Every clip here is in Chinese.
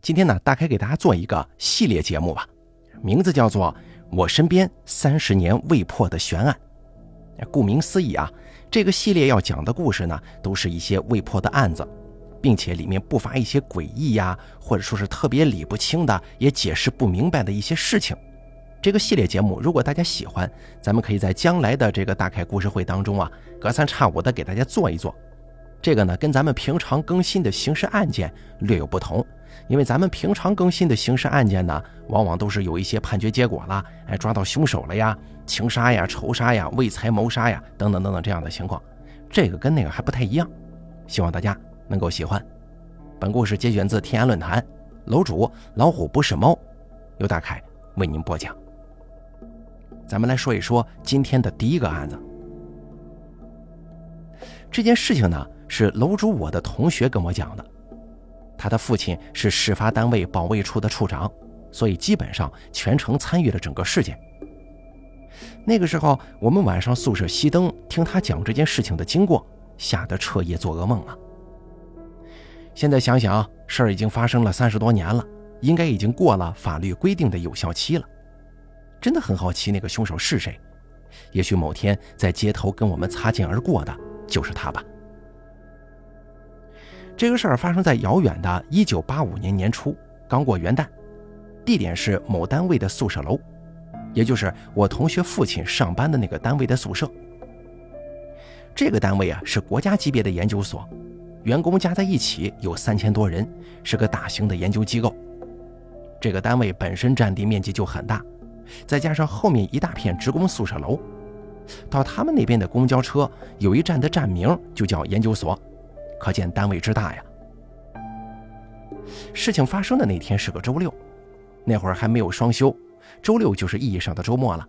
今天呢，大概给大家做一个系列节目吧，名字叫做《我身边三十年未破的悬案》。顾名思义啊，这个系列要讲的故事呢，都是一些未破的案子，并且里面不乏一些诡异呀，或者说是特别理不清的，也解释不明白的一些事情。这个系列节目，如果大家喜欢，咱们可以在将来的这个大凯故事会当中啊，隔三差五的给大家做一做。这个呢，跟咱们平常更新的刑事案件略有不同，因为咱们平常更新的刑事案件呢，往往都是有一些判决结果了，哎，抓到凶手了呀，情杀呀、仇杀呀、为财谋杀呀，等等等等这样的情况。这个跟那个还不太一样，希望大家能够喜欢。本故事节选自天涯论坛，楼主老虎不是猫，由大凯为您播讲。咱们来说一说今天的第一个案子。这件事情呢。是楼主我的同学跟我讲的，他的父亲是事发单位保卫处的处长，所以基本上全程参与了整个事件。那个时候，我们晚上宿舍熄灯，听他讲这件事情的经过，吓得彻夜做噩梦啊。现在想想，事儿已经发生了三十多年了，应该已经过了法律规定的有效期了。真的很好奇那个凶手是谁，也许某天在街头跟我们擦肩而过的就是他吧。这个事儿发生在遥远的1985年年初，刚过元旦，地点是某单位的宿舍楼，也就是我同学父亲上班的那个单位的宿舍。这个单位啊是国家级别的研究所，员工加在一起有三千多人，是个大型的研究机构。这个单位本身占地面积就很大，再加上后面一大片职工宿舍楼，到他们那边的公交车有一站的站名就叫研究所。可见单位之大呀！事情发生的那天是个周六，那会儿还没有双休，周六就是意义上的周末了。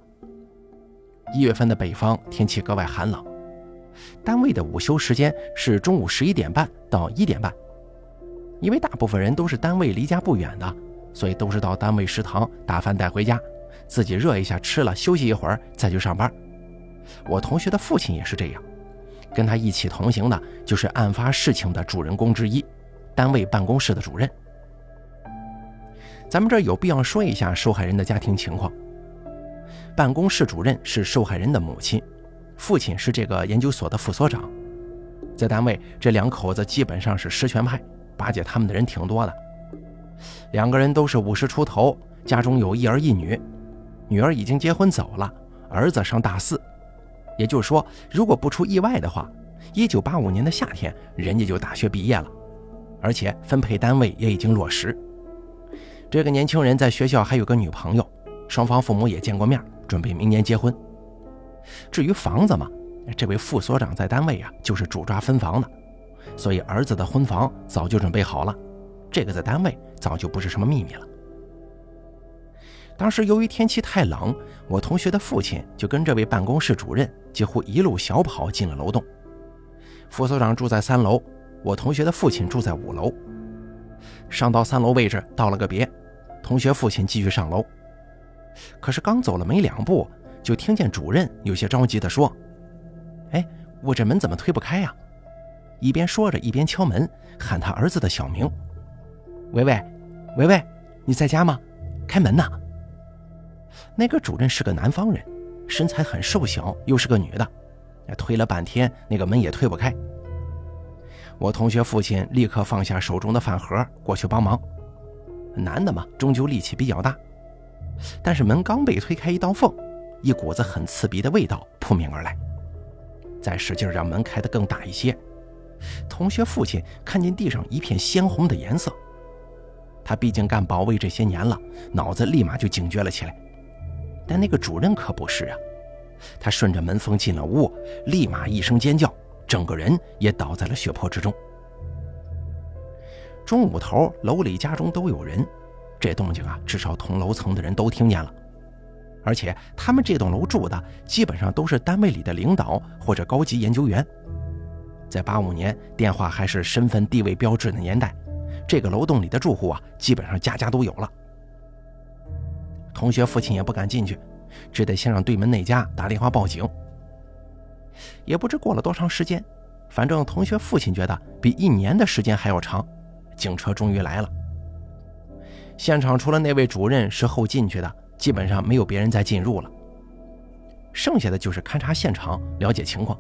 一月份的北方天气格外寒冷，单位的午休时间是中午十一点半到一点半。因为大部分人都是单位离家不远的，所以都是到单位食堂打饭带回家，自己热一下吃了，休息一会儿再去上班。我同学的父亲也是这样。跟他一起同行的就是案发事情的主人公之一，单位办公室的主任。咱们这儿有必要说一下受害人的家庭情况。办公室主任是受害人的母亲，父亲是这个研究所的副所长。在单位，这两口子基本上是实权派，巴结他们的人挺多的。两个人都是五十出头，家中有一儿一女，女儿已经结婚走了，儿子上大四。也就是说，如果不出意外的话，一九八五年的夏天，人家就大学毕业了，而且分配单位也已经落实。这个年轻人在学校还有个女朋友，双方父母也见过面，准备明年结婚。至于房子嘛，这位副所长在单位啊，就是主抓分房的，所以儿子的婚房早就准备好了，这个在单位早就不是什么秘密了。当时由于天气太冷，我同学的父亲就跟这位办公室主任几乎一路小跑进了楼栋。副所长住在三楼，我同学的父亲住在五楼。上到三楼位置道了个别，同学父亲继续上楼。可是刚走了没两步，就听见主任有些着急地说：“哎，我这门怎么推不开呀？”一边说着一边敲门，喊他儿子的小名：“喂喂，喂喂，你在家吗？开门呐！”那个主任是个南方人，身材很瘦小，又是个女的，推了半天，那个门也推不开。我同学父亲立刻放下手中的饭盒，过去帮忙。男的嘛，终究力气比较大。但是门刚被推开一道缝，一股子很刺鼻的味道扑面而来。再使劲让门开得更大一些，同学父亲看见地上一片鲜红的颜色。他毕竟干保卫这些年了，脑子立马就警觉了起来。但那个主任可不是啊，他顺着门缝进了屋，立马一声尖叫，整个人也倒在了血泊之中。中午头，楼里家中都有人，这动静啊，至少同楼层的人都听见了。而且他们这栋楼住的基本上都是单位里的领导或者高级研究员。在八五年，电话还是身份地位标志的年代，这个楼栋里的住户啊，基本上家家都有了。同学父亲也不敢进去，只得先让对门那家打电话报警。也不知过了多长时间，反正同学父亲觉得比一年的时间还要长，警车终于来了。现场除了那位主任是后进去的，基本上没有别人再进入了。剩下的就是勘察现场，了解情况。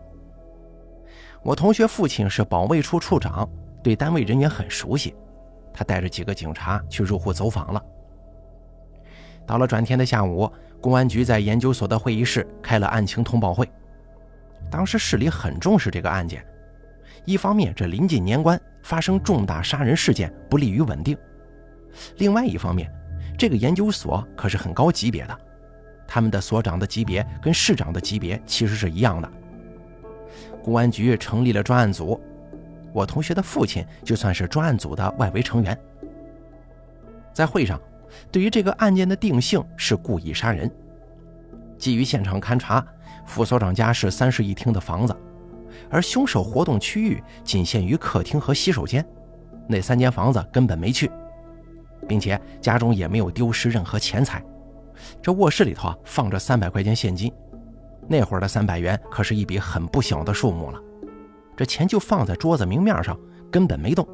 我同学父亲是保卫处处长，对单位人员很熟悉，他带着几个警察去入户走访了。到了转天的下午，公安局在研究所的会议室开了案情通报会。当时市里很重视这个案件，一方面这临近年关，发生重大杀人事件不利于稳定；另外一方面，这个研究所可是很高级别的。他们的所长的级别跟市长的级别其实是一样的。公安局成立了专案组，我同学的父亲就算是专案组的外围成员。在会上，对于这个案件的定性是故意杀人。基于现场勘查，副所长家是三室一厅的房子，而凶手活动区域仅限于客厅和洗手间，那三间房子根本没去，并且家中也没有丢失任何钱财。这卧室里头啊放着三百块钱现金，那会儿的三百元可是一笔很不小的数目了。这钱就放在桌子明面上，根本没动，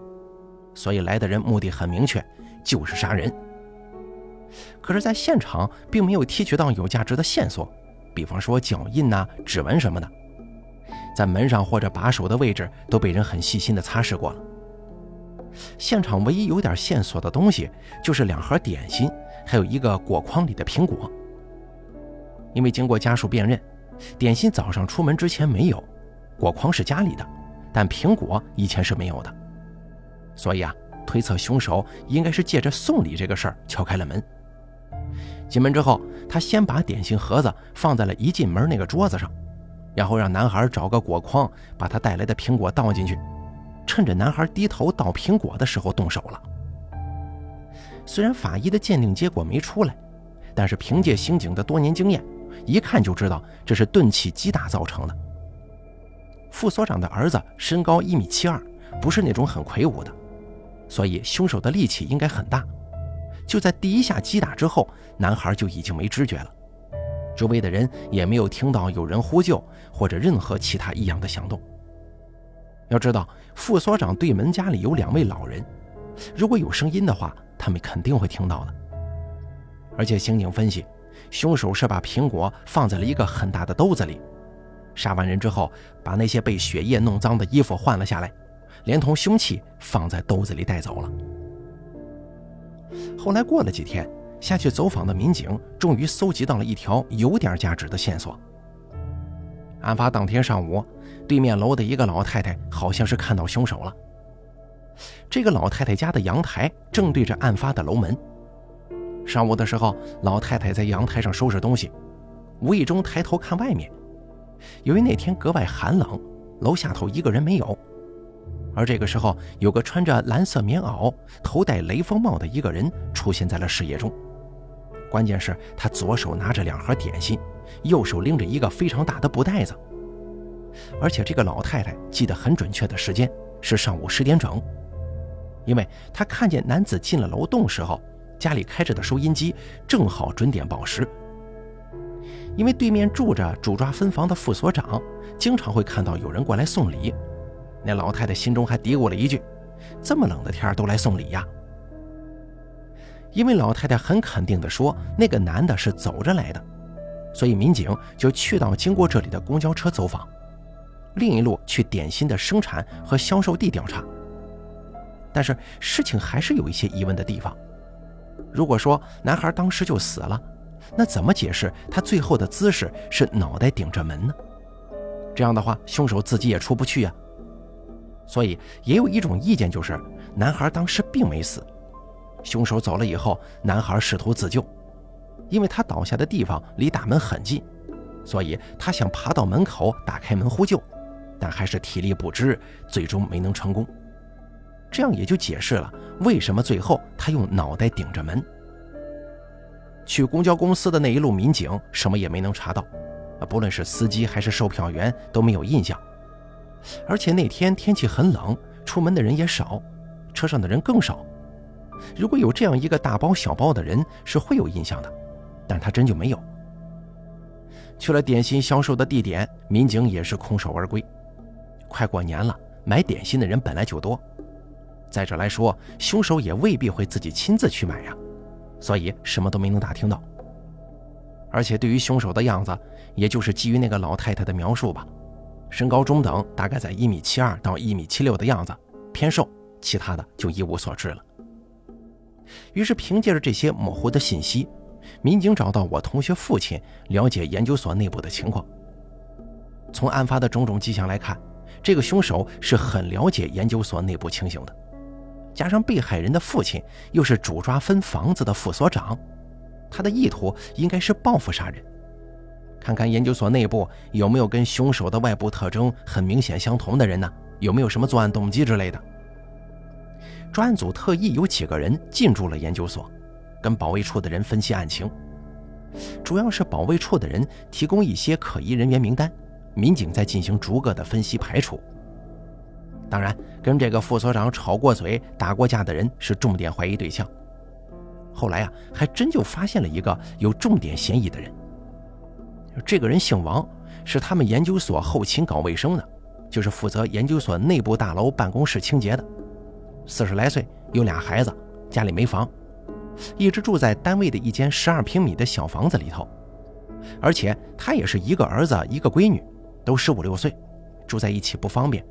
所以来的人目的很明确，就是杀人。可是，在现场并没有提取到有价值的线索，比方说脚印呐、指纹什么的，在门上或者把手的位置都被人很细心的擦拭过了。现场唯一有点线索的东西，就是两盒点心。还有一个果筐里的苹果，因为经过家属辨认，点心早上出门之前没有，果筐是家里的，但苹果以前是没有的，所以啊，推测凶手应该是借着送礼这个事儿敲开了门。进门之后，他先把点心盒子放在了一进门那个桌子上，然后让男孩找个果筐，把他带来的苹果倒进去，趁着男孩低头倒苹果的时候动手了。虽然法医的鉴定结果没出来，但是凭借刑警的多年经验，一看就知道这是钝器击打造成的。副所长的儿子身高一米七二，不是那种很魁梧的，所以凶手的力气应该很大。就在第一下击打之后，男孩就已经没知觉了，周围的人也没有听到有人呼救或者任何其他异样的响动。要知道，副所长对门家里有两位老人，如果有声音的话。他们肯定会听到的，而且刑警分析，凶手是把苹果放在了一个很大的兜子里，杀完人之后，把那些被血液弄脏的衣服换了下来，连同凶器放在兜子里带走了。后来过了几天，下去走访的民警终于搜集到了一条有点价值的线索。案发当天上午，对面楼的一个老太太好像是看到凶手了。这个老太太家的阳台正对着案发的楼门。上午的时候，老太太在阳台上收拾东西，无意中抬头看外面。由于那天格外寒冷，楼下头一个人没有。而这个时候，有个穿着蓝色棉袄、头戴雷锋帽的一个人出现在了视野中。关键是，他左手拿着两盒点心，右手拎着一个非常大的布袋子。而且，这个老太太记得很准确的时间是上午十点整。因为她看见男子进了楼栋时候，家里开着的收音机正好准点报时。因为对面住着主抓分房的副所长，经常会看到有人过来送礼。那老太太心中还嘀咕了一句：“这么冷的天都来送礼呀？”因为老太太很肯定地说那个男的是走着来的，所以民警就去到经过这里的公交车走访，另一路去点心的生产和销售地调查。但是事情还是有一些疑问的地方。如果说男孩当时就死了，那怎么解释他最后的姿势是脑袋顶着门呢？这样的话，凶手自己也出不去呀。所以也有一种意见，就是男孩当时并没死，凶手走了以后，男孩试图自救，因为他倒下的地方离大门很近，所以他想爬到门口打开门呼救，但还是体力不支，最终没能成功。这样也就解释了为什么最后他用脑袋顶着门。去公交公司的那一路民警什么也没能查到，不论是司机还是售票员都没有印象。而且那天天气很冷，出门的人也少，车上的人更少。如果有这样一个大包小包的人，是会有印象的，但他真就没有。去了点心销售的地点，民警也是空手而归。快过年了，买点心的人本来就多。再者来说，凶手也未必会自己亲自去买呀，所以什么都没能打听到。而且对于凶手的样子，也就是基于那个老太太的描述吧，身高中等，大概在一米七二到一米七六的样子，偏瘦，其他的就一无所知了。于是凭借着这些模糊的信息，民警找到我同学父亲，了解研究所内部的情况。从案发的种种迹象来看，这个凶手是很了解研究所内部情形的。加上被害人的父亲又是主抓分房子的副所长，他的意图应该是报复杀人。看看研究所内部有没有跟凶手的外部特征很明显相同的人呢？有没有什么作案动机之类的？专案组特意有几个人进驻了研究所，跟保卫处的人分析案情，主要是保卫处的人提供一些可疑人员名单。民警在进行逐个的分析排除，当然，跟这个副所长吵过嘴、打过架的人是重点怀疑对象。后来啊，还真就发现了一个有重点嫌疑的人。这个人姓王，是他们研究所后勤搞卫生的，就是负责研究所内部大楼办公室清洁的。四十来岁，有俩孩子，家里没房，一直住在单位的一间十二平米的小房子里头，而且他也是一个儿子一个闺女。都十五六岁，住在一起不方便。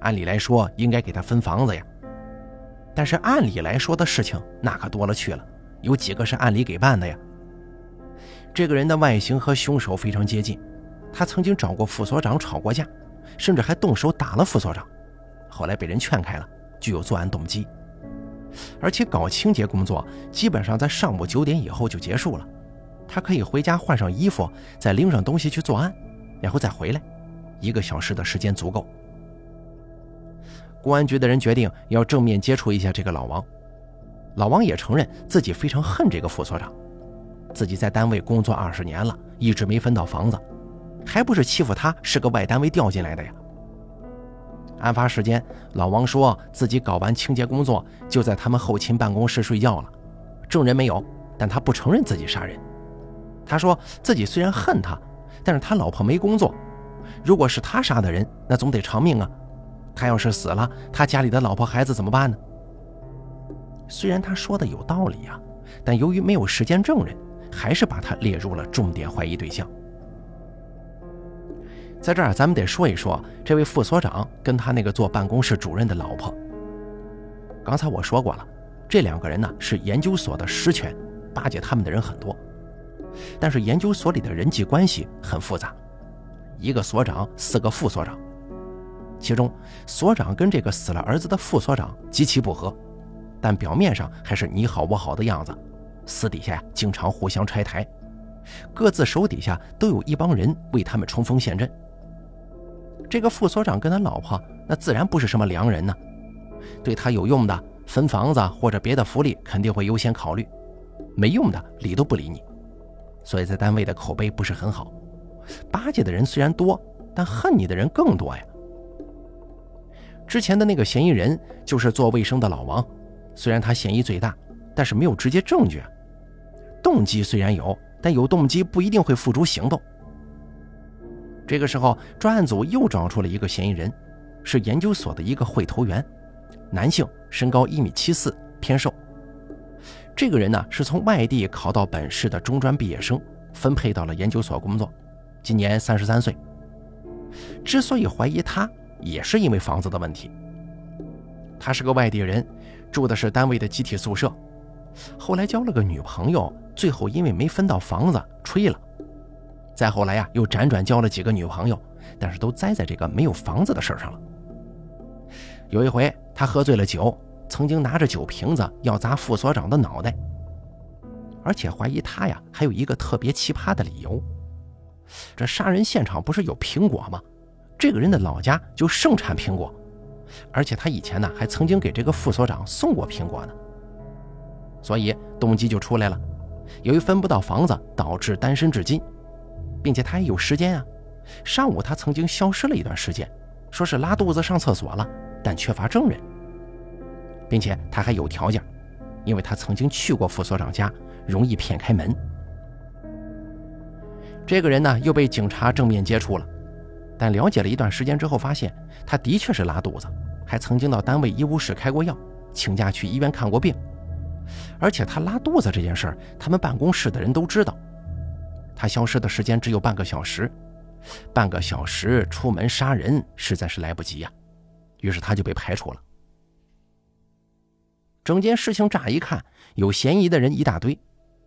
按理来说应该给他分房子呀，但是按理来说的事情那可多了去了，有几个是按理给办的呀？这个人的外形和凶手非常接近，他曾经找过副所长吵过架，甚至还动手打了副所长，后来被人劝开了，具有作案动机。而且搞清洁工作基本上在上午九点以后就结束了，他可以回家换上衣服，再拎上东西去作案。然后再回来，一个小时的时间足够。公安局的人决定要正面接触一下这个老王。老王也承认自己非常恨这个副所长，自己在单位工作二十年了，一直没分到房子，还不是欺负他是个外单位调进来的呀？案发时间，老王说自己搞完清洁工作就在他们后勤办公室睡觉了，证人没有，但他不承认自己杀人。他说自己虽然恨他。但是他老婆没工作，如果是他杀的人，那总得偿命啊。他要是死了，他家里的老婆孩子怎么办呢？虽然他说的有道理呀，但由于没有时间证人，还是把他列入了重点怀疑对象。在这儿，咱们得说一说这位副所长跟他那个做办公室主任的老婆。刚才我说过了，这两个人呢是研究所的实权，巴结他们的人很多。但是研究所里的人际关系很复杂，一个所长，四个副所长，其中所长跟这个死了儿子的副所长极其不和，但表面上还是你好我好的样子，私底下经常互相拆台，各自手底下都有一帮人为他们冲锋陷阵。这个副所长跟他老婆那自然不是什么良人呢，对他有用的分房子或者别的福利肯定会优先考虑，没用的理都不理你。所以在单位的口碑不是很好，巴结的人虽然多，但恨你的人更多呀。之前的那个嫌疑人就是做卫生的老王，虽然他嫌疑最大，但是没有直接证据。啊动机虽然有，但有动机不一定会付诸行动。这个时候，专案组又找出了一个嫌疑人，是研究所的一个会头员，男性，身高一米七四，偏瘦。这个人呢，是从外地考到本市的中专毕业生，分配到了研究所工作，今年三十三岁。之所以怀疑他，也是因为房子的问题。他是个外地人，住的是单位的集体宿舍，后来交了个女朋友，最后因为没分到房子，吹了。再后来呀，又辗转交了几个女朋友，但是都栽在这个没有房子的事儿上了。有一回，他喝醉了酒。曾经拿着酒瓶子要砸副所长的脑袋，而且怀疑他呀还有一个特别奇葩的理由：这杀人现场不是有苹果吗？这个人的老家就盛产苹果，而且他以前呢还曾经给这个副所长送过苹果呢。所以动机就出来了，由于分不到房子，导致单身至今，并且他还有时间啊。上午他曾经消失了一段时间，说是拉肚子上厕所了，但缺乏证人。并且他还有条件，因为他曾经去过副所长家，容易骗开门。这个人呢，又被警察正面接触了，但了解了一段时间之后，发现他的确是拉肚子，还曾经到单位医务室开过药，请假去医院看过病，而且他拉肚子这件事儿，他们办公室的人都知道。他消失的时间只有半个小时，半个小时出门杀人实在是来不及呀。于是他就被排除了。整件事情乍一看有嫌疑的人一大堆，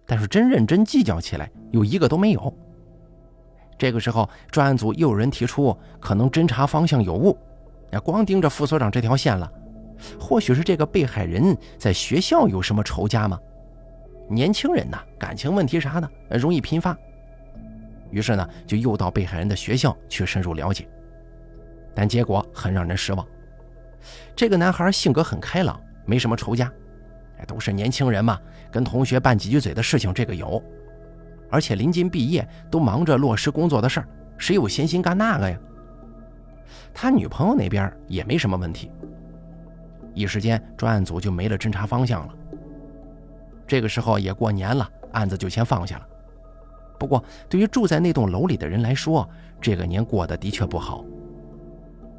但是真认真计较起来，有一个都没有。这个时候，专案组又有人提出，可能侦查方向有误，光盯着副所长这条线了。或许是这个被害人在学校有什么仇家吗？年轻人呐，感情问题啥的容易频发。于是呢，就又到被害人的学校去深入了解，但结果很让人失望。这个男孩性格很开朗，没什么仇家，都是年轻人嘛，跟同学拌几句嘴的事情这个有，而且临近毕业，都忙着落实工作的事儿，谁有闲心干那个呀？他女朋友那边也没什么问题。一时间，专案组就没了侦查方向了。这个时候也过年了，案子就先放下了。不过，对于住在那栋楼里的人来说，这个年过得的确不好。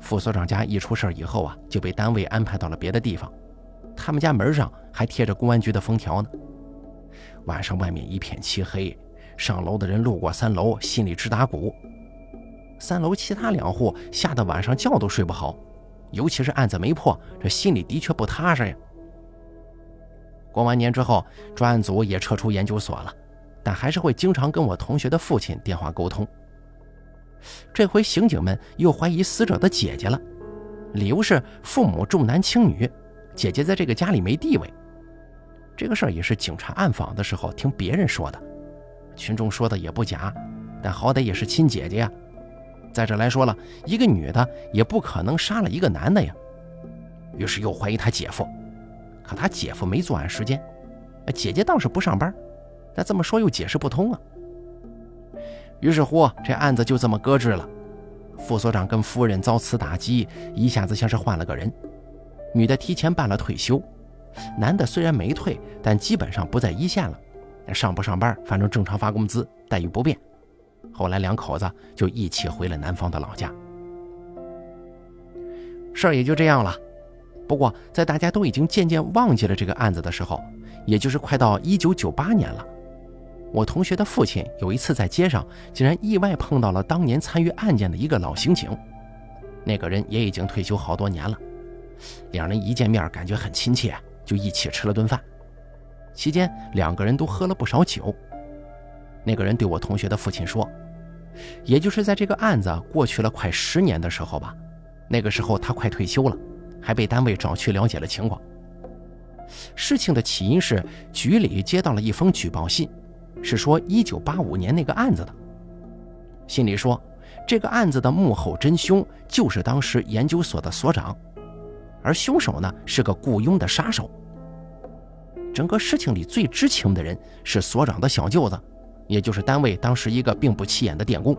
副所长家一出事以后啊，就被单位安排到了别的地方。他们家门上还贴着公安局的封条呢。晚上外面一片漆黑，上楼的人路过三楼，心里直打鼓。三楼其他两户吓得晚上觉都睡不好。尤其是案子没破，这心里的确不踏实呀。过完年之后，专案组也撤出研究所了，但还是会经常跟我同学的父亲电话沟通。这回刑警们又怀疑死者的姐姐了，理由是父母重男轻女，姐姐在这个家里没地位。这个事儿也是警察暗访的时候听别人说的，群众说的也不假，但好歹也是亲姐姐呀。再者来说了，一个女的也不可能杀了一个男的呀。于是又怀疑他姐夫，可他姐夫没作案时间，姐姐倒是不上班，但这么说又解释不通啊。于是乎，这案子就这么搁置了。副所长跟夫人遭此打击，一下子像是换了个人。女的提前办了退休，男的虽然没退，但基本上不在一线了，上不上班，反正正常发工资，待遇不变。后来两口子就一起回了南方的老家，事儿也就这样了。不过在大家都已经渐渐忘记了这个案子的时候，也就是快到一九九八年了，我同学的父亲有一次在街上竟然意外碰到了当年参与案件的一个老刑警，那个人也已经退休好多年了。两人一见面感觉很亲切，就一起吃了顿饭，期间两个人都喝了不少酒。那个人对我同学的父亲说：“也就是在这个案子过去了快十年的时候吧，那个时候他快退休了，还被单位找去了解了情况。事情的起因是局里接到了一封举报信，是说1985年那个案子的。信里说，这个案子的幕后真凶就是当时研究所的所长，而凶手呢是个雇佣的杀手。整个事情里最知情的人是所长的小舅子。”也就是单位当时一个并不起眼的电工，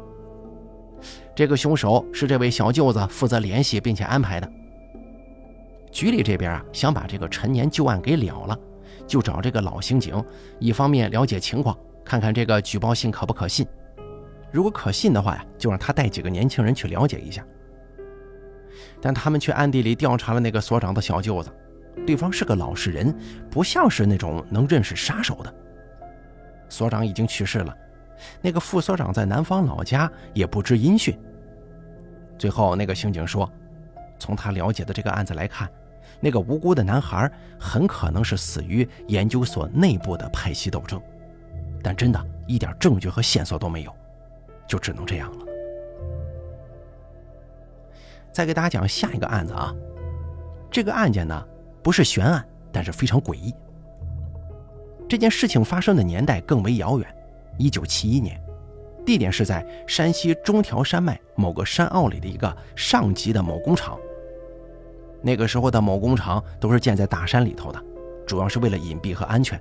这个凶手是这位小舅子负责联系并且安排的。局里这边啊，想把这个陈年旧案给了了，就找这个老刑警，一方面了解情况，看看这个举报信可不可信。如果可信的话呀，就让他带几个年轻人去了解一下。但他们却暗地里调查了那个所长的小舅子，对方是个老实人，不像是那种能认识杀手的。所长已经去世了，那个副所长在南方老家也不知音讯。最后，那个刑警说：“从他了解的这个案子来看，那个无辜的男孩很可能是死于研究所内部的派系斗争，但真的一点证据和线索都没有，就只能这样了。”再给大家讲下一个案子啊，这个案件呢不是悬案，但是非常诡异。这件事情发生的年代更为遥远，一九七一年，地点是在山西中条山脉某个山坳里的一个上级的某工厂。那个时候的某工厂都是建在大山里头的，主要是为了隐蔽和安全。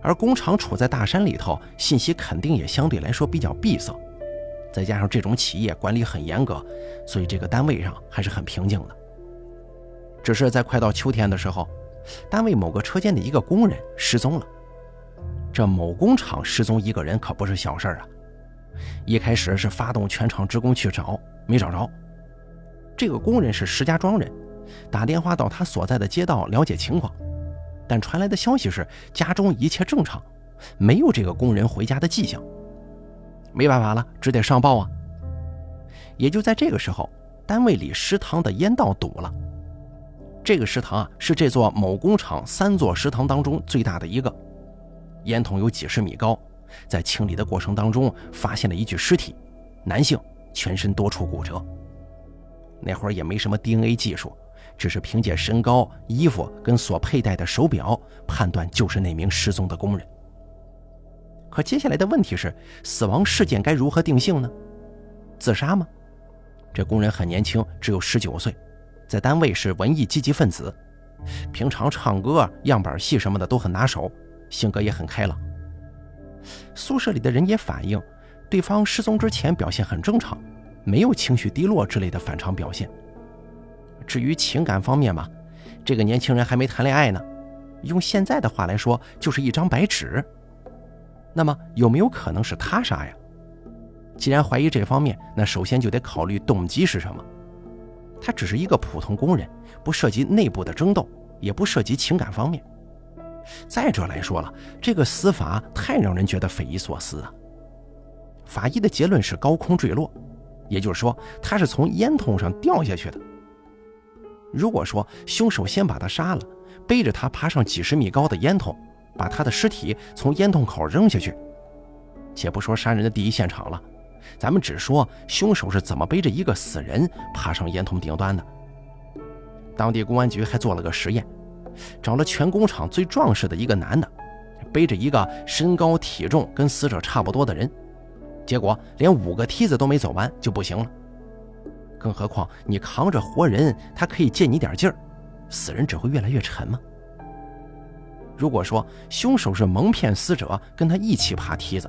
而工厂处在大山里头，信息肯定也相对来说比较闭塞。再加上这种企业管理很严格，所以这个单位上还是很平静的。只是在快到秋天的时候。单位某个车间的一个工人失踪了。这某工厂失踪一个人可不是小事儿啊！一开始是发动全厂职工去找，没找着。这个工人是石家庄人，打电话到他所在的街道了解情况，但传来的消息是家中一切正常，没有这个工人回家的迹象。没办法了，只得上报啊。也就在这个时候，单位里食堂的烟道堵了。这个食堂啊，是这座某工厂三座食堂当中最大的一个，烟筒有几十米高。在清理的过程当中，发现了一具尸体，男性，全身多处骨折。那会儿也没什么 DNA 技术，只是凭借身高、衣服跟所佩戴的手表判断就是那名失踪的工人。可接下来的问题是，死亡事件该如何定性呢？自杀吗？这工人很年轻，只有十九岁，在单位是文艺积极分子，平常唱歌、样板戏什么的都很拿手，性格也很开朗。宿舍里的人也反映，对方失踪之前表现很正常，没有情绪低落之类的反常表现。至于情感方面嘛，这个年轻人还没谈恋爱呢，用现在的话来说，就是一张白纸。那么有没有可能是他杀呀？既然怀疑这方面，那首先就得考虑动机是什么。他只是一个普通工人，不涉及内部的争斗，也不涉及情感方面。再者来说了，这个死法太让人觉得匪夷所思啊。法医的结论是高空坠落，也就是说他是从烟囱上掉下去的。如果说凶手先把他杀了，背着他爬上几十米高的烟囱。把他的尸体从烟囱口扔下去，且不说杀人的第一现场了，咱们只说凶手是怎么背着一个死人爬上烟囱顶端的。当地公安局还做了个实验，找了全工厂最壮实的一个男的，背着一个身高体重跟死者差不多的人，结果连五个梯子都没走完就不行了。更何况你扛着活人，他可以借你点劲儿，死人只会越来越沉吗？如果说凶手是蒙骗死者，跟他一起爬梯子，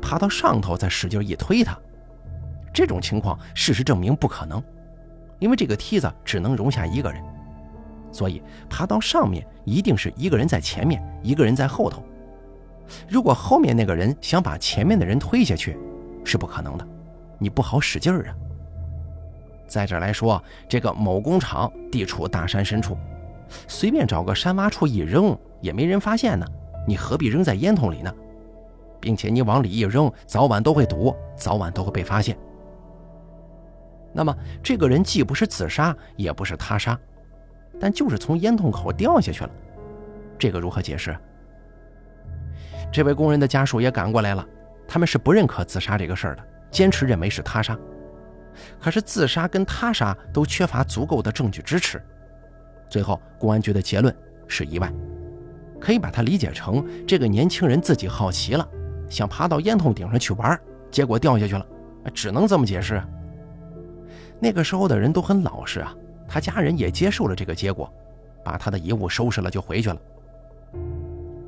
爬到上头再使劲一推他，这种情况事实证明不可能，因为这个梯子只能容下一个人，所以爬到上面一定是一个人在前面，一个人在后头。如果后面那个人想把前面的人推下去，是不可能的，你不好使劲儿啊。再者来说，这个某工厂地处大山深处，随便找个山洼处一扔。也没人发现呢，你何必扔在烟筒里呢？并且你往里一扔，早晚都会堵，早晚都会被发现。那么这个人既不是自杀，也不是他杀，但就是从烟筒口掉下去了，这个如何解释？这位工人的家属也赶过来了，他们是不认可自杀这个事儿的，坚持认为是他杀。可是自杀跟他杀都缺乏足够的证据支持，最后公安局的结论是意外。可以把它理解成这个年轻人自己好奇了，想爬到烟筒顶上去玩，结果掉下去了，只能这么解释。那个时候的人都很老实啊，他家人也接受了这个结果，把他的遗物收拾了就回去了。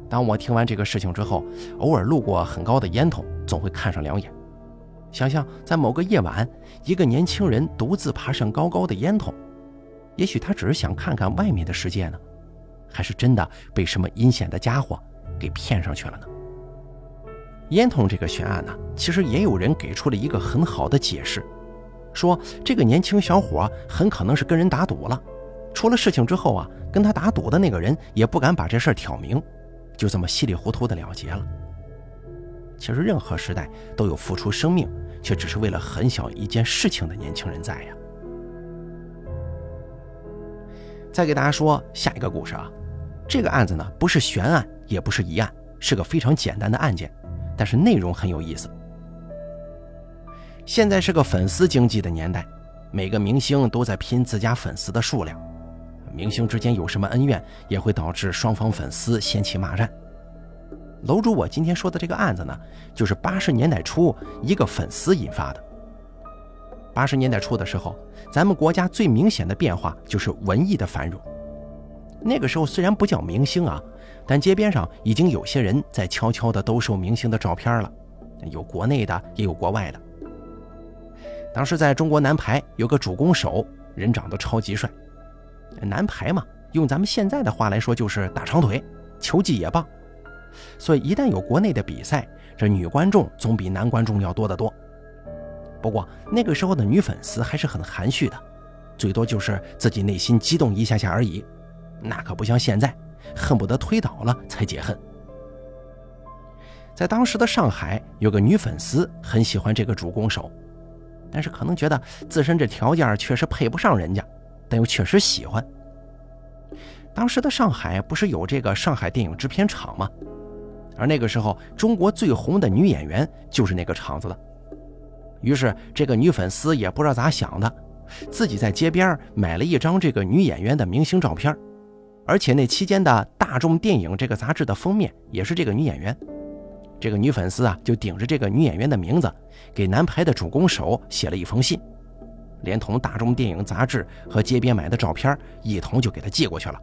当我听完这个事情之后，偶尔路过很高的烟筒，总会看上两眼。想象在某个夜晚，一个年轻人独自爬上高高的烟筒，也许他只是想看看外面的世界呢。还是真的被什么阴险的家伙给骗上去了呢？烟筒这个悬案呢，其实也有人给出了一个很好的解释，说这个年轻小伙很可能是跟人打赌了，出了事情之后啊，跟他打赌的那个人也不敢把这事儿挑明，就这么稀里糊涂的了结了。其实任何时代都有付出生命，却只是为了很小一件事情的年轻人在呀。再给大家说下一个故事啊。这个案子呢，不是悬案，也不是疑案，是个非常简单的案件，但是内容很有意思。现在是个粉丝经济的年代，每个明星都在拼自家粉丝的数量，明星之间有什么恩怨，也会导致双方粉丝掀起骂战。楼主，我今天说的这个案子呢，就是八十年代初一个粉丝引发的。八十年代初的时候，咱们国家最明显的变化就是文艺的繁荣。那个时候虽然不叫明星啊，但街边上已经有些人在悄悄地兜售明星的照片了，有国内的，也有国外的。当时在中国男排有个主攻手，人长得超级帅。男排嘛，用咱们现在的话来说就是大长腿，球技也棒。所以一旦有国内的比赛，这女观众总比男观众要多得多。不过那个时候的女粉丝还是很含蓄的，最多就是自己内心激动一下下而已。那可不像现在，恨不得推倒了才解恨。在当时的上海，有个女粉丝很喜欢这个主攻手，但是可能觉得自身这条件确实配不上人家，但又确实喜欢。当时的上海不是有这个上海电影制片厂吗？而那个时候，中国最红的女演员就是那个厂子的。于是，这个女粉丝也不知道咋想的，自己在街边买了一张这个女演员的明星照片，而且那期间的《大众电影》这个杂志的封面也是这个女演员。这个女粉丝啊，就顶着这个女演员的名字，给男排的主攻手写了一封信，连同《大众电影》杂志和街边买的照片一同就给他寄过去了。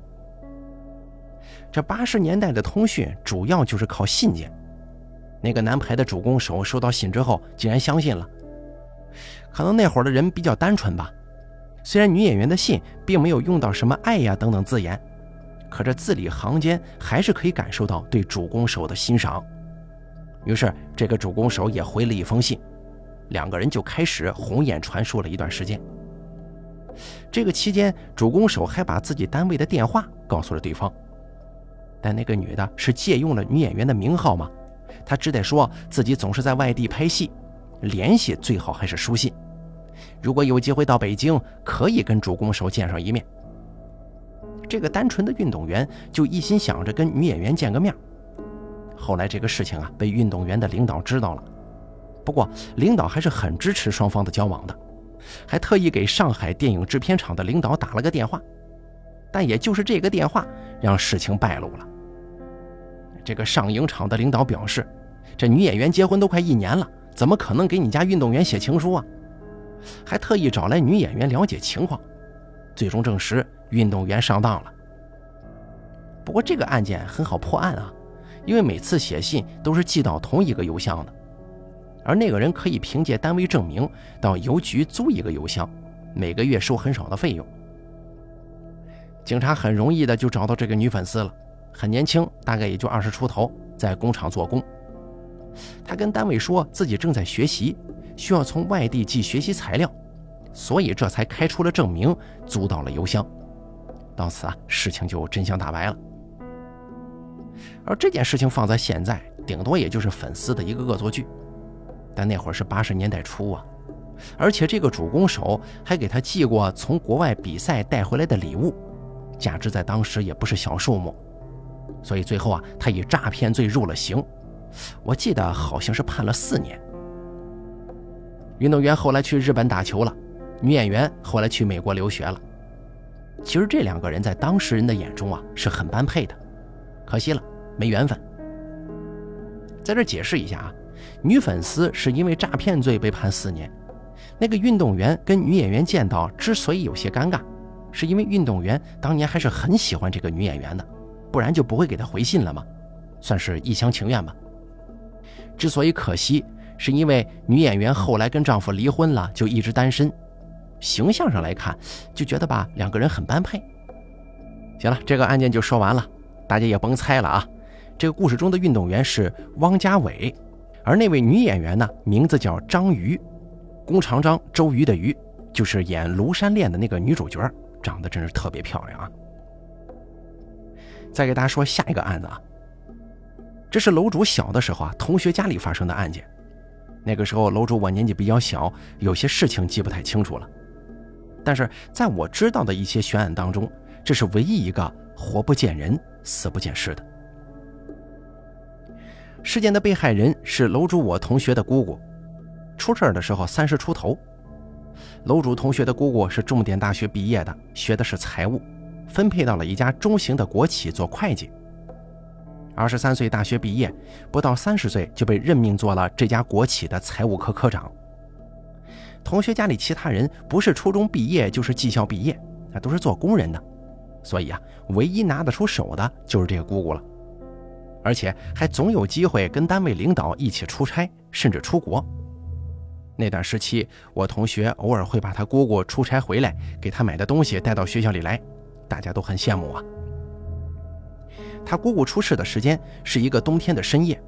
这八十年代的通讯主要就是靠信件，那个男排的主攻手收到信之后，竟然相信了。可能那会儿的人比较单纯吧，虽然女演员的信并没有用到什么爱呀等等字眼，可这字里行间还是可以感受到对主攻手的欣赏。于是，这个主攻手也回了一封信，两个人就开始红眼传书了一段时间。这个期间，主攻手还把自己单位的电话告诉了对方，但那个女的是借用了女演员的名号吗？她只得说自己总是在外地拍戏，联系最好还是书信。如果有机会到北京，可以跟主攻手见上一面。这个单纯的运动员就一心想着跟女演员见个面。后来这个事情啊，被运动员的领导知道了。不过领导还是很支持双方的交往的，还特意给上海电影制片厂的领导打了个电话。但也就是这个电话，让事情败露了。这个上影厂的领导表示，这女演员结婚都快一年了，怎么可能给你家运动员写情书啊？还特意找来女演员了解情况，最终证实运动员上当了。不过这个案件很好破案啊。因为每次写信都是寄到同一个邮箱的，而那个人可以凭借单位证明到邮局租一个邮箱，每个月收很少的费用。警察很容易的就找到这个女粉丝了，很年轻，大概也就二十出头，在工厂做工。她跟单位说自己正在学习，需要从外地寄学习材料，所以这才开出了证明，租到了邮箱。到此啊，事情就真相大白了。而这件事情放在现在，顶多也就是粉丝的一个恶作剧，但那会儿是八十年代初啊，而且这个主攻手还给他寄过从国外比赛带回来的礼物，价值在当时也不是小数目，所以最后啊，他以诈骗罪入了刑，我记得好像是判了四年。运动员后来去日本打球了，女演员后来去美国留学了。其实这两个人在当事人的眼中啊，是很般配的，可惜了。没缘分，在这解释一下啊，女粉丝是因为诈骗罪被判四年，那个运动员跟女演员见到之所以有些尴尬，是因为运动员当年还是很喜欢这个女演员的，不然就不会给她回信了嘛，算是一厢情愿吧。之所以可惜，是因为女演员后来跟丈夫离婚了，就一直单身，形象上来看就觉得吧两个人很般配。行了，这个案件就说完了，大家也甭猜了啊。这个故事中的运动员是汪家伟，而那位女演员呢，名字叫张瑜，弓长张，周瑜的瑜，就是演《庐山恋》的那个女主角，长得真是特别漂亮啊。再给大家说下一个案子啊，这是楼主小的时候啊，同学家里发生的案件。那个时候楼主我年纪比较小，有些事情记不太清楚了，但是在我知道的一些悬案当中，这是唯一一个活不见人，死不见尸的。事件的被害人是楼主我同学的姑姑，出事的时候三十出头。楼主同学的姑姑是重点大学毕业的，学的是财务，分配到了一家中型的国企做会计。二十三岁大学毕业，不到三十岁就被任命做了这家国企的财务科科长。同学家里其他人不是初中毕业就是技校毕业，啊，都是做工人的，所以啊，唯一拿得出手的就是这个姑姑了。而且还总有机会跟单位领导一起出差，甚至出国。那段时期，我同学偶尔会把他姑姑出差回来给他买的东西带到学校里来，大家都很羡慕啊。他姑姑出事的时间是一个冬天的深夜，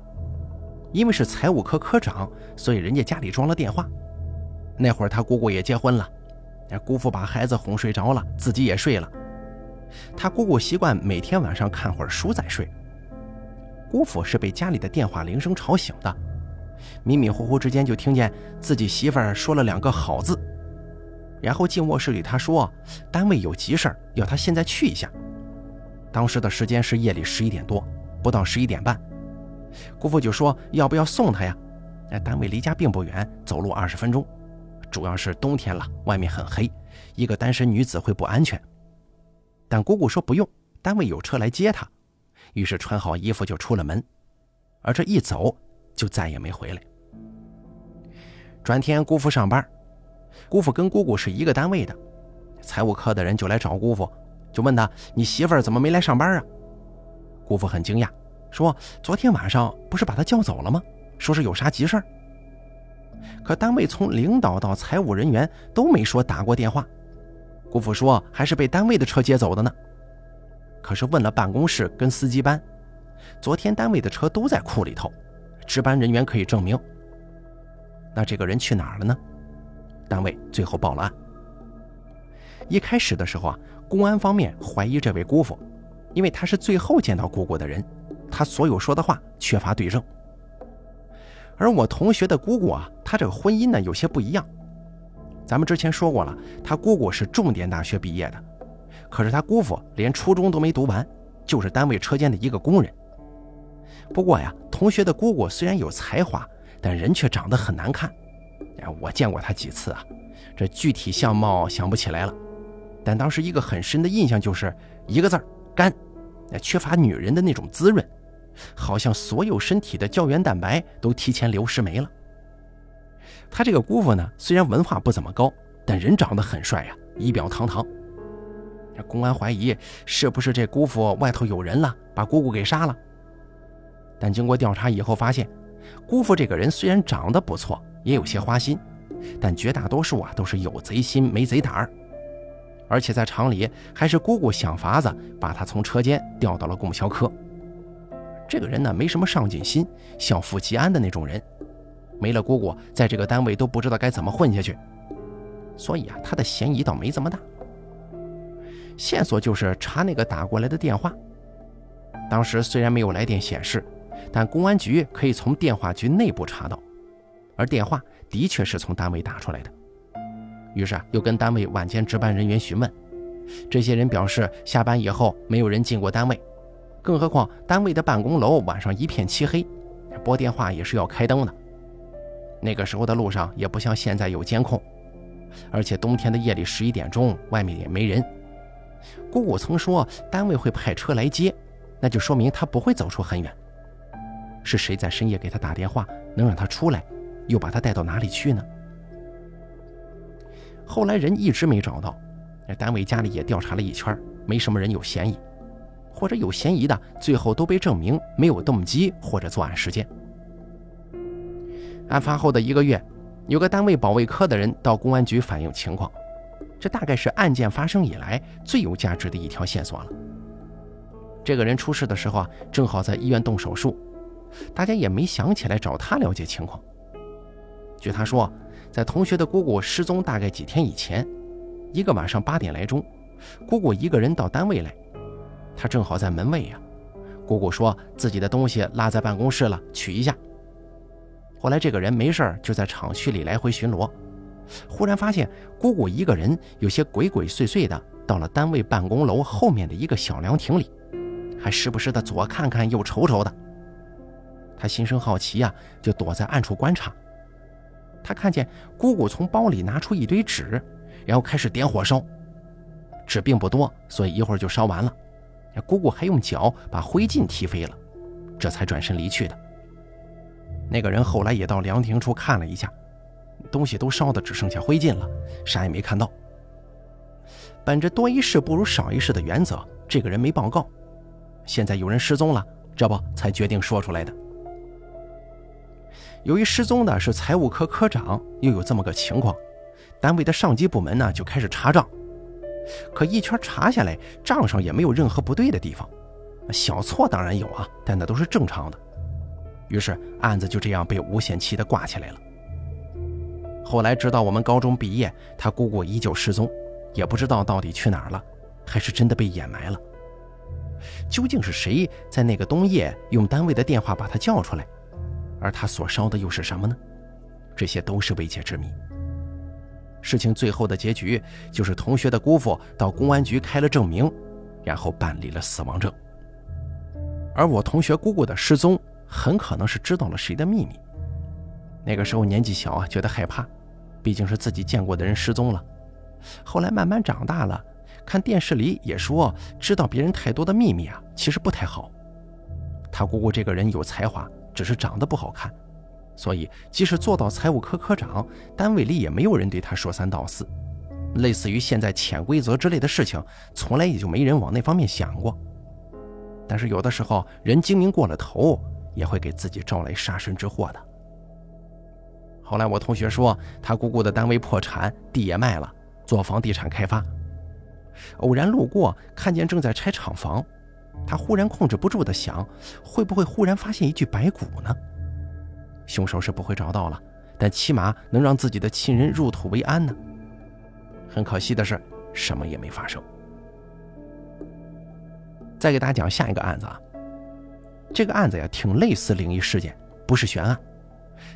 因为是财务科科长，所以人家家里装了电话。那会儿他姑姑也结婚了，姑父把孩子哄睡着了，自己也睡了。他姑姑习惯每天晚上看会儿书再睡。姑父是被家里的电话铃声吵醒的，迷迷糊糊之间就听见自己媳妇儿说了两个好字，然后进卧室里他说单位有急事儿要他现在去一下。当时的时间是夜里十一点多，不到十一点半，姑父就说要不要送他呀？哎，单位离家并不远，走路二十分钟。主要是冬天了，外面很黑，一个单身女子会不安全。但姑姑说不用，单位有车来接她。于是穿好衣服就出了门，而这一走就再也没回来。转天姑父上班，姑父跟姑姑是一个单位的，财务科的人就来找姑父，就问他：“你媳妇儿怎么没来上班啊？”姑父很惊讶，说：“昨天晚上不是把她叫走了吗？说是有啥急事儿。”可单位从领导到财务人员都没说打过电话。姑父说：“还是被单位的车接走的呢。”可是问了办公室跟司机班，昨天单位的车都在库里头，值班人员可以证明。那这个人去哪儿了呢？单位最后报了案。一开始的时候啊，公安方面怀疑这位姑父，因为他是最后见到姑姑的人，他所有说的话缺乏对证。而我同学的姑姑啊，她这个婚姻呢有些不一样。咱们之前说过了，她姑姑是重点大学毕业的。可是她姑父连初中都没读完，就是单位车间的一个工人。不过呀，同学的姑姑虽然有才华，但人却长得很难看。哎，我见过她几次啊，这具体相貌想不起来了。但当时一个很深的印象就是一个字儿干，缺乏女人的那种滋润，好像所有身体的胶原蛋白都提前流失没了。他这个姑父呢，虽然文化不怎么高，但人长得很帅呀，仪表堂堂。公安怀疑是不是这姑父外头有人了，把姑姑给杀了。但经过调查以后发现，姑父这个人虽然长得不错，也有些花心，但绝大多数啊都是有贼心没贼胆儿。而且在厂里还是姑姑想法子把他从车间调到了供销科。这个人呢没什么上进心，像富即安的那种人，没了姑姑，在这个单位都不知道该怎么混下去。所以啊，他的嫌疑倒没这么大。线索就是查那个打过来的电话。当时虽然没有来电显示，但公安局可以从电话局内部查到，而电话的确是从单位打出来的。于是啊，又跟单位晚间值班人员询问，这些人表示下班以后没有人进过单位，更何况单位的办公楼晚上一片漆黑，拨电话也是要开灯的。那个时候的路上也不像现在有监控，而且冬天的夜里十一点钟，外面也没人。姑姑曾说单位会派车来接，那就说明他不会走出很远。是谁在深夜给他打电话，能让他出来，又把他带到哪里去呢？后来人一直没找到，单位家里也调查了一圈，没什么人有嫌疑，或者有嫌疑的，最后都被证明没有动机或者作案时间。案发后的一个月，有个单位保卫科的人到公安局反映情况。这大概是案件发生以来最有价值的一条线索了。这个人出事的时候啊，正好在医院动手术，大家也没想起来找他了解情况。据他说，在同学的姑姑失踪大概几天以前，一个晚上八点来钟，姑姑一个人到单位来，他正好在门卫呀。姑姑说自己的东西落在办公室了，取一下。后来这个人没事就在厂区里来回巡逻。忽然发现姑姑一个人有些鬼鬼祟祟的到了单位办公楼后面的一个小凉亭里，还时不时的左看看右瞅瞅的。他心生好奇呀，就躲在暗处观察。他看见姑姑从包里拿出一堆纸，然后开始点火烧。纸并不多，所以一会儿就烧完了。姑姑还用脚把灰烬踢飞了，这才转身离去的。那个人后来也到凉亭处看了一下。东西都烧的只剩下灰烬了，啥也没看到。本着多一事不如少一事的原则，这个人没报告。现在有人失踪了，这不才决定说出来的。由于失踪的是财务科科长，又有这么个情况，单位的上级部门呢就开始查账。可一圈查下来，账上也没有任何不对的地方，小错当然有啊，但那都是正常的。于是案子就这样被无限期的挂起来了。后来直到我们高中毕业，他姑姑依旧失踪，也不知道到底去哪儿了，还是真的被掩埋了？究竟是谁在那个冬夜用单位的电话把他叫出来？而他所烧的又是什么呢？这些都是未解之谜。事情最后的结局就是同学的姑父到公安局开了证明，然后办理了死亡证。而我同学姑姑的失踪，很可能是知道了谁的秘密。那个时候年纪小啊，觉得害怕，毕竟是自己见过的人失踪了。后来慢慢长大了，看电视里也说，知道别人太多的秘密啊，其实不太好。他姑姑这个人有才华，只是长得不好看，所以即使做到财务科科长，单位里也没有人对他说三道四。类似于现在潜规则之类的事情，从来也就没人往那方面想过。但是有的时候，人精明过了头，也会给自己招来杀身之祸的。后来我同学说，他姑姑的单位破产，地也卖了，做房地产开发。偶然路过，看见正在拆厂房，他忽然控制不住的想，会不会忽然发现一具白骨呢？凶手是不会找到了，但起码能让自己的亲人入土为安呢。很可惜的是，什么也没发生。再给大家讲下一个案子啊，这个案子呀，挺类似灵异事件，不是悬案。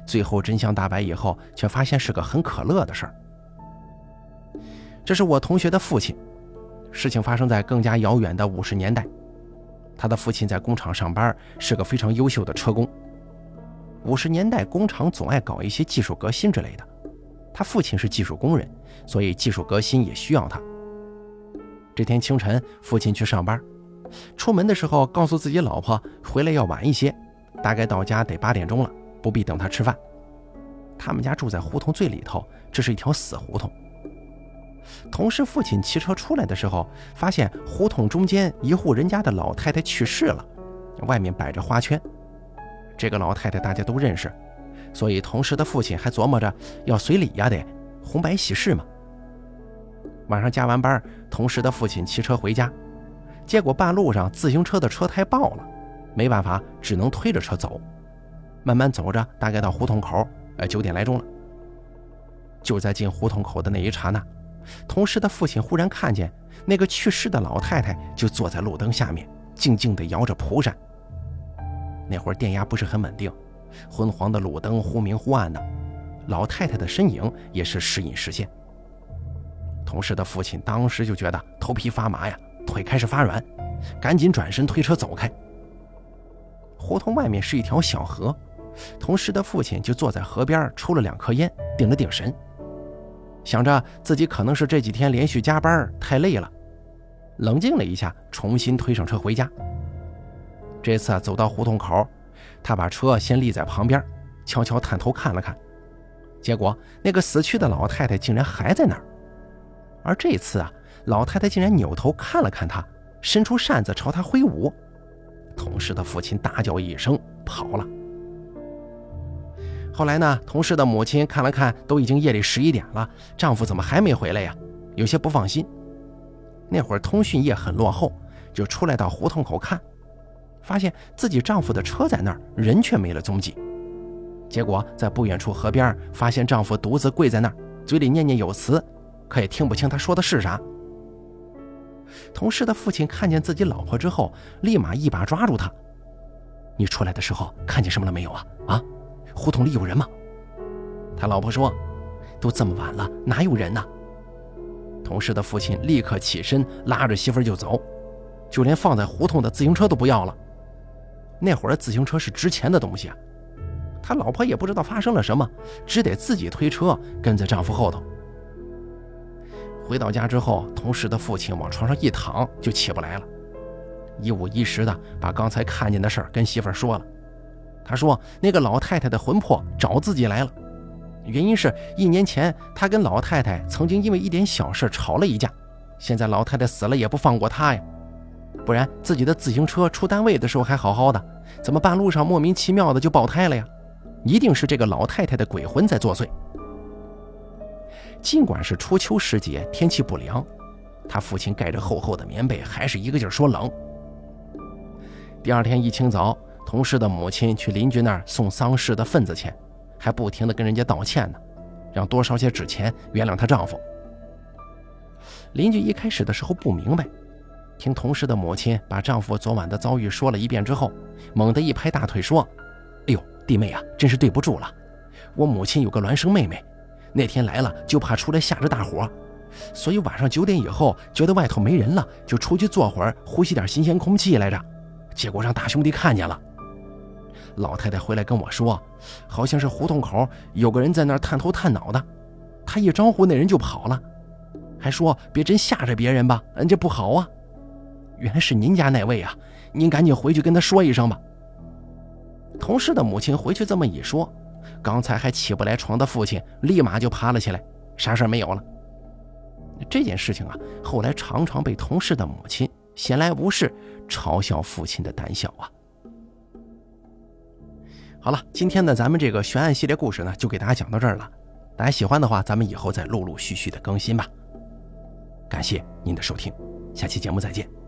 最后真相大白以后，却发现是个很可乐的事儿。这是我同学的父亲，事情发生在更加遥远的五十年代。他的父亲在工厂上班，是个非常优秀的车工。五十年代工厂总爱搞一些技术革新之类的，他父亲是技术工人，所以技术革新也需要他。这天清晨，父亲去上班，出门的时候告诉自己老婆回来要晚一些，大概到家得八点钟了。不必等他吃饭。他们家住在胡同最里头，这是一条死胡同。同事父亲骑车出来的时候，发现胡同中间一户人家的老太太去世了，外面摆着花圈。这个老太太大家都认识，所以同事的父亲还琢磨着要随礼呀，得红白喜事嘛。晚上加完班，同事的父亲骑车回家，结果半路上自行车的车胎爆了，没办法，只能推着车走。慢慢走着，大概到胡同口，呃，九点来钟了。就在进胡同口的那一刹那，同事的父亲忽然看见那个去世的老太太就坐在路灯下面，静静地摇着蒲扇。那会儿电压不是很稳定，昏黄的路灯忽明忽暗的，老太太的身影也是时隐时现。同事的父亲当时就觉得头皮发麻呀，腿开始发软，赶紧转身推车走开。胡同外面是一条小河。同事的父亲就坐在河边抽了两颗烟，定了定神，想着自己可能是这几天连续加班太累了，冷静了一下，重新推上车回家。这次走到胡同口，他把车先立在旁边，悄悄探头看了看，结果那个死去的老太太竟然还在那儿。而这次啊，老太太竟然扭头看了看他，伸出扇子朝他挥舞。同事的父亲大叫一声，跑了。后来呢？同事的母亲看了看，都已经夜里十一点了，丈夫怎么还没回来呀？有些不放心。那会儿通讯业很落后，就出来到胡同口看，发现自己丈夫的车在那儿，人却没了踪迹。结果在不远处河边发现丈夫独自跪在那儿，嘴里念念有词，可也听不清他说的是啥。同事的父亲看见自己老婆之后，立马一把抓住她：“你出来的时候看见什么了没有啊？啊？”胡同里有人吗？他老婆说：“都这么晚了，哪有人呢？”同事的父亲立刻起身，拉着媳妇就走，就连放在胡同的自行车都不要了。那会儿的自行车是值钱的东西啊。他老婆也不知道发生了什么，只得自己推车跟在丈夫后头。回到家之后，同事的父亲往床上一躺就起不来了，一五一十的把刚才看见的事儿跟媳妇说了。他说：“那个老太太的魂魄找自己来了，原因是一年前他跟老太太曾经因为一点小事吵了一架，现在老太太死了也不放过他呀。不然自己的自行车出单位的时候还好好的，怎么半路上莫名其妙的就爆胎了呀？一定是这个老太太的鬼魂在作祟。尽管是初秋时节，天气不凉，他父亲盖着厚厚的棉被，还是一个劲儿说冷。第二天一清早。”同事的母亲去邻居那儿送丧事的份子钱，还不停的跟人家道歉呢，让多烧些纸钱原谅她丈夫。邻居一开始的时候不明白，听同事的母亲把丈夫昨晚的遭遇说了一遍之后，猛地一拍大腿说：“哎呦，弟妹啊，真是对不住了。我母亲有个孪生妹妹，那天来了就怕出来吓着大伙，所以晚上九点以后觉得外头没人了，就出去坐会儿，呼吸点新鲜空气来着。结果让大兄弟看见了。老太太回来跟我说，好像是胡同口有个人在那儿探头探脑的，她一招呼那人就跑了。”还说别真吓着别人吧，嗯，这不好啊。原来是您家那位啊，您赶紧回去跟他说一声吧。同事的母亲回去这么一说，刚才还起不来床的父亲立马就爬了起来，啥事没有了。这件事情啊，后来常常被同事的母亲闲来无事嘲笑父亲的胆小啊。好了，今天呢，咱们这个悬案系列故事呢，就给大家讲到这儿了。大家喜欢的话，咱们以后再陆陆续续的更新吧。感谢您的收听，下期节目再见。